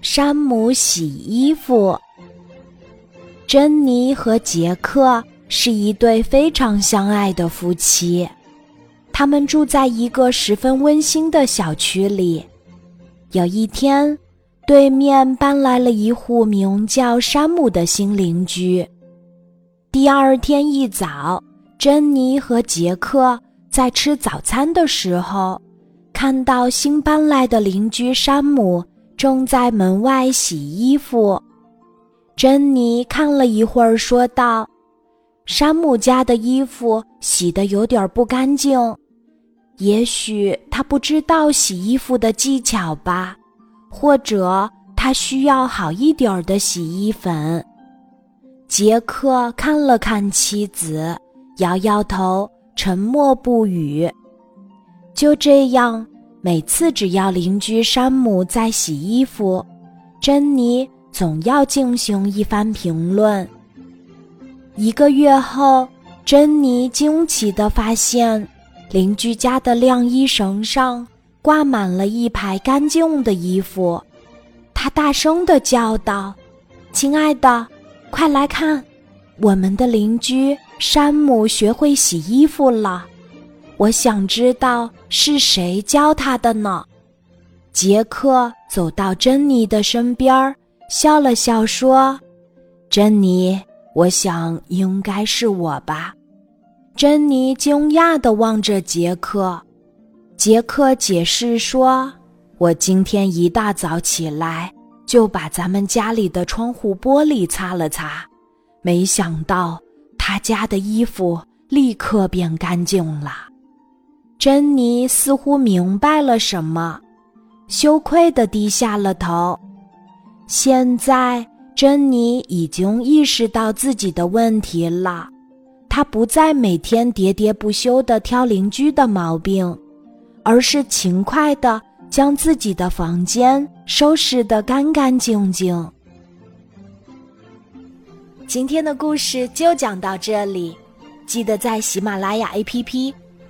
山姆洗衣服。珍妮和杰克是一对非常相爱的夫妻，他们住在一个十分温馨的小区里。有一天，对面搬来了一户名叫山姆的新邻居。第二天一早，珍妮和杰克在吃早餐的时候，看到新搬来的邻居山姆正在门外洗衣服。珍妮看了一会儿，说道：“山姆家的衣服洗得有点不干净，也许他不知道洗衣服的技巧吧，或者他需要好一点的洗衣粉。”杰克看了看妻子，摇摇头，沉默不语。就这样，每次只要邻居山姆在洗衣服，珍妮。总要进行一番评论。一个月后，珍妮惊奇地发现，邻居家的晾衣绳上挂满了一排干净的衣服。她大声地叫道：“亲爱的，快来看，我们的邻居山姆学会洗衣服了！我想知道是谁教他的呢？”杰克走到珍妮的身边儿。笑了笑说：“珍妮，我想应该是我吧。”珍妮惊讶地望着杰克。杰克解释说：“我今天一大早起来就把咱们家里的窗户玻璃擦了擦，没想到他家的衣服立刻变干净了。”珍妮似乎明白了什么，羞愧地低下了头。现在，珍妮已经意识到自己的问题了。她不再每天喋喋不休地挑邻居的毛病，而是勤快地将自己的房间收拾得干干净净。今天的故事就讲到这里，记得在喜马拉雅 APP